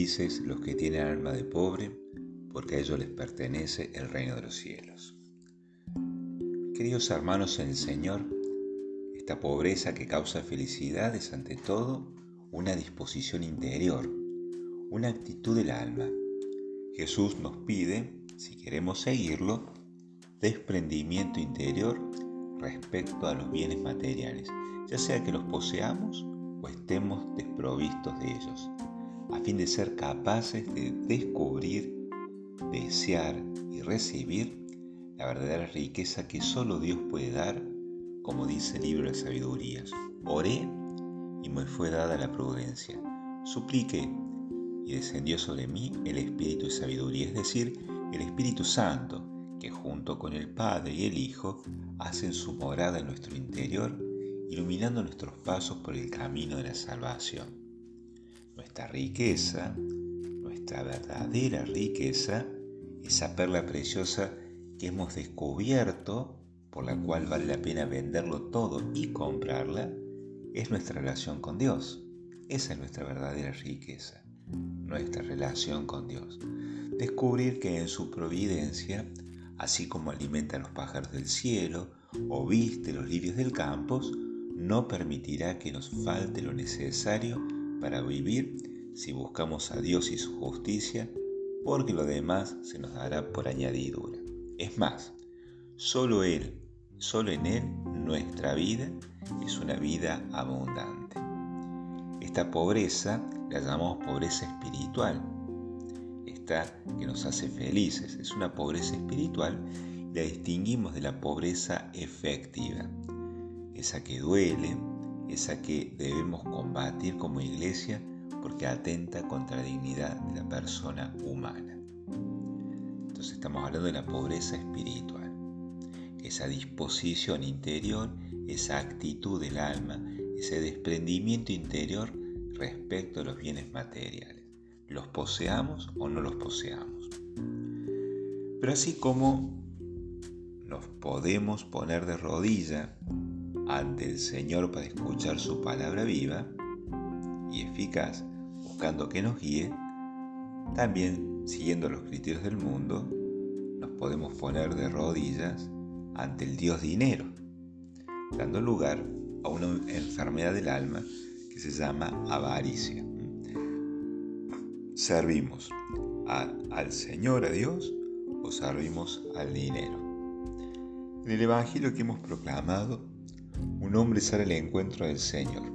Felices los que tienen alma de pobre, porque a ellos les pertenece el reino de los cielos. Queridos hermanos en el Señor, esta pobreza que causa felicidad es ante todo una disposición interior, una actitud del alma. Jesús nos pide, si queremos seguirlo, desprendimiento interior respecto a los bienes materiales, ya sea que los poseamos o estemos desprovistos de ellos, a fin de ser capaces de descubrir, desear y recibir la verdadera riqueza que solo Dios puede dar, como dice el libro de sabidurías. Oré y me fue dada la prudencia. Supliqué y descendió sobre mí el Espíritu de sabiduría, es decir, el Espíritu Santo, que junto con el Padre y el Hijo hacen su morada en nuestro interior, iluminando nuestros pasos por el camino de la salvación. Nuestra riqueza, nuestra verdadera riqueza, esa perla preciosa que hemos descubierto, por la cual vale la pena venderlo todo y comprarla, es nuestra relación con Dios. Esa es nuestra verdadera riqueza, nuestra relación con Dios. Descubrir que en su providencia, así como alimenta a los pájaros del cielo o viste los lirios del campo, no permitirá que nos falte lo necesario para vivir si buscamos a Dios y su justicia, porque lo demás se nos dará por añadidura. Es más, solo Él, solo en Él nuestra vida es una vida abundante. Esta pobreza la llamamos pobreza espiritual. Esta que nos hace felices es una pobreza espiritual y la distinguimos de la pobreza efectiva. Esa que duele, esa que debemos combatir como iglesia porque atenta contra la dignidad de la persona humana. Entonces estamos hablando de la pobreza espiritual, esa disposición interior, esa actitud del alma, ese desprendimiento interior respecto a los bienes materiales, los poseamos o no los poseamos. Pero así como nos podemos poner de rodilla ante el Señor para escuchar su palabra viva y eficaz, buscando que nos guíe, también siguiendo los criterios del mundo, nos podemos poner de rodillas ante el Dios dinero, dando lugar a una enfermedad del alma que se llama avaricia. ¿Servimos al Señor, a Dios, o servimos al dinero? En el Evangelio que hemos proclamado, un hombre sale al encuentro del Señor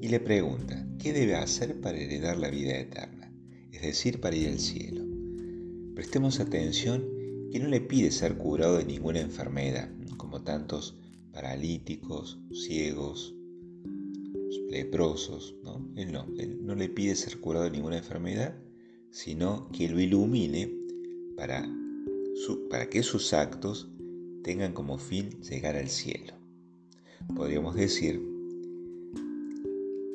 y le pregunta, ¿qué debe hacer para heredar la vida eterna? Es decir, para ir al cielo. Prestemos atención que no le pide ser curado de ninguna enfermedad, como tantos paralíticos, ciegos, leprosos. ¿no? Él, no, él no le pide ser curado de ninguna enfermedad, sino que lo ilumine para, para que sus actos tengan como fin llegar al cielo. Podríamos decir,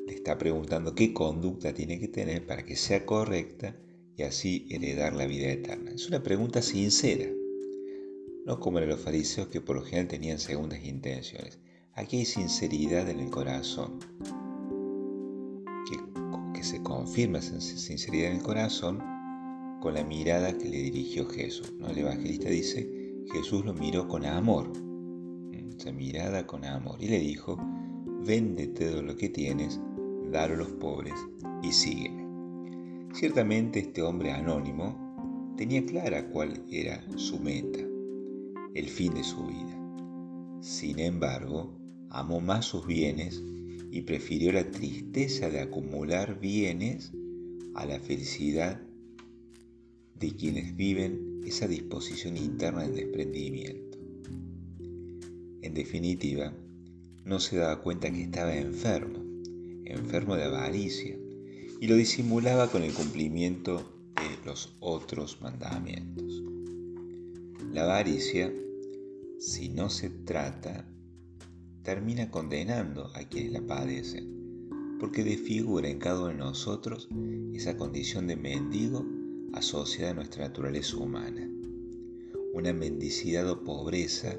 le está preguntando qué conducta tiene que tener para que sea correcta y así heredar la vida eterna. Es una pregunta sincera, no como en los fariseos que por lo general tenían segundas intenciones. Aquí hay sinceridad en el corazón, que, se confirma esa sinceridad en el corazón con la mirada que le dirigió Jesús. ¿no? El evangelista dice, Jesús lo miró con amor, mirada con amor, y le dijo, véndete todo lo que tienes, dalo a los pobres y sígueme. Ciertamente este hombre anónimo tenía clara cuál era su meta el fin de su vida. Sin embargo, amó más sus bienes y prefirió la tristeza de acumular bienes a la felicidad de quienes viven esa disposición interna del desprendimiento. En definitiva, no se daba cuenta que estaba enfermo, enfermo de avaricia, y lo disimulaba con el cumplimiento de los otros mandamientos. La avaricia, si no se trata, termina condenando a quienes la padecen, porque desfigura en cada uno de nosotros esa condición de mendigo asociada a nuestra naturaleza humana, una mendicidad o pobreza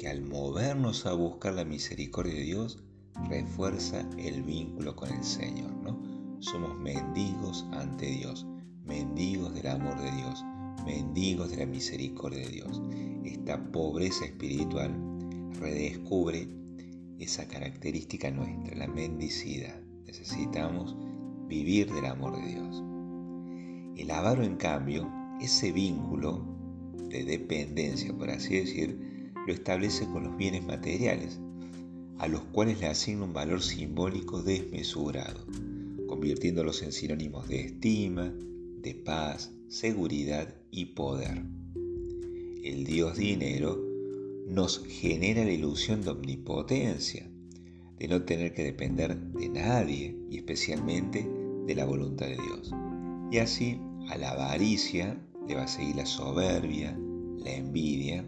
que al movernos a buscar la misericordia de Dios refuerza el vínculo con el Señor, ¿no? somos mendigos ante Dios, mendigos del amor de Dios, mendigos de la misericordia de Dios. Esta pobreza espiritual redescubre esa característica nuestra, la mendicidad. Necesitamos vivir del amor de Dios. El avaro, en cambio, ese vínculo de dependencia, por así decir, lo establece con los bienes materiales, a los cuales le asigna un valor simbólico desmesurado, convirtiéndolos en sinónimos de estima, de paz, seguridad y poder. El Dios dinero nos genera la ilusión de omnipotencia, de no tener que depender de nadie y especialmente de la voluntad de Dios. Y así a la avaricia le va a seguir la soberbia, la envidia,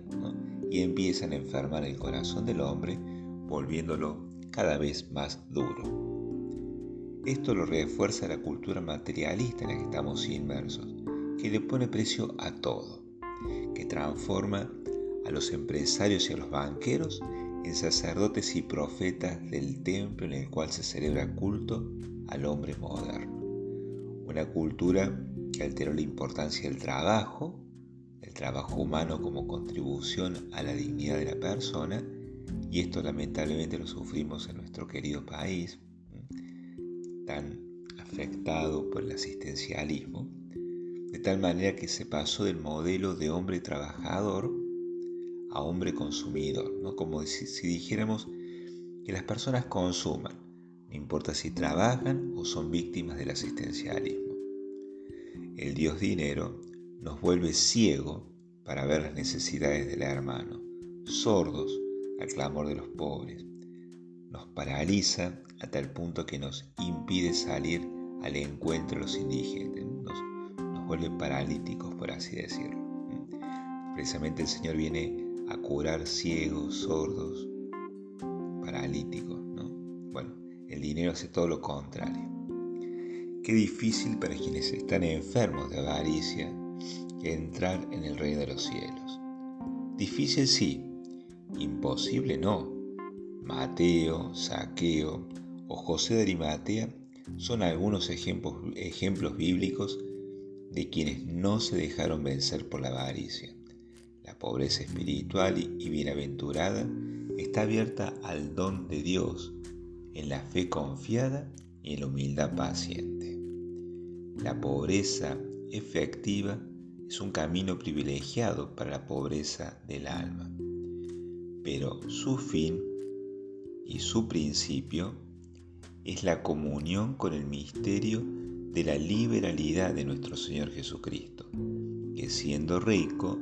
y empiezan a enfermar el corazón del hombre, volviéndolo cada vez más duro. Esto lo refuerza la cultura materialista en la que estamos inmersos, que le pone precio a todo, que transforma a los empresarios y a los banqueros en sacerdotes y profetas del templo en el cual se celebra culto al hombre moderno. Una cultura que alteró la importancia del trabajo, trabajo humano como contribución a la dignidad de la persona, y esto lamentablemente lo sufrimos en nuestro querido país, tan afectado por el asistencialismo, de tal manera que se pasó del modelo de hombre trabajador a hombre consumidor, ¿no? como si, si dijéramos que las personas consuman, no importa si trabajan o son víctimas del asistencialismo. El Dios dinero nos vuelve ciego para ver las necesidades del hermano, sordos al clamor de los pobres. Nos paraliza hasta el punto que nos impide salir al encuentro de los indigentes, nos, vuelve paralíticos, por así decirlo. Precisamente el Señor viene a curar ciegos, sordos, paralíticos. ¿no? Bueno, el dinero hace todo lo contrario. Qué difícil para quienes están enfermos de avaricia entrar en el reino de los cielos. Difícil sí, imposible no. Mateo, Saqueo o José de Arimatea son algunos ejemplos, ejemplos bíblicos de quienes no se dejaron vencer por la avaricia. La pobreza espiritual y bienaventurada está abierta al don de Dios, en la fe confiada y en la humildad paciente. La pobreza efectiva es un camino privilegiado para la pobreza del alma, pero su fin y su principio es la comunión con el misterio de la liberalidad de nuestro Señor Jesucristo, que siendo rico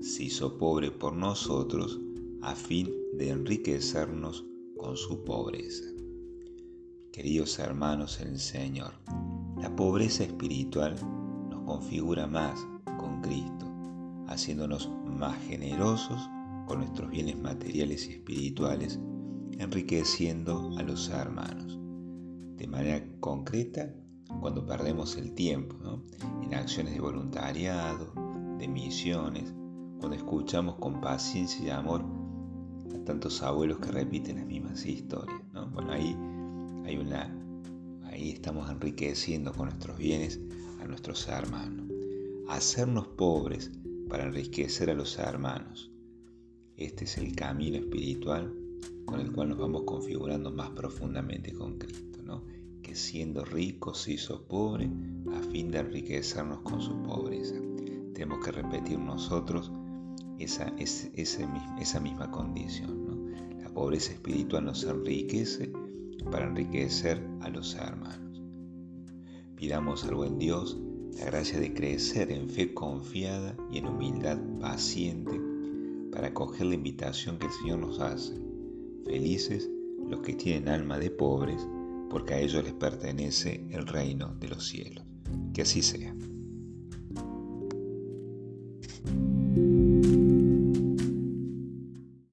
se hizo pobre por nosotros a fin de enriquecernos con su pobreza. Queridos hermanos en el Señor, la pobreza espiritual nos configura más con Cristo, haciéndonos más generosos con nuestros bienes materiales y espirituales, enriqueciendo a los hermanos. De manera concreta, cuando perdemos el tiempo en acciones de voluntariado, de misiones, cuando escuchamos con paciencia y amor a tantos abuelos que repiten las mismas historias. Bueno, ahí Ahí estamos enriqueciendo con nuestros bienes a nuestros hermanos. Hacernos pobres para enriquecer a los hermanos. Este es el camino espiritual con el cual nos vamos configurando más profundamente con Cristo, ¿no? que siendo rico se hizo pobre a fin de enriquecernos con su pobreza. Tenemos que repetir nosotros esa, esa, misma condición. La pobreza espiritual nos enriquece para enriquecer a los hermanos. Pidamos al buen Dios la gracia de crecer en fe confiada y en humildad paciente para acoger la invitación que el Señor nos hace. Felices los que tienen alma de pobres, porque a ellos les pertenece el reino de los cielos. Que así sea.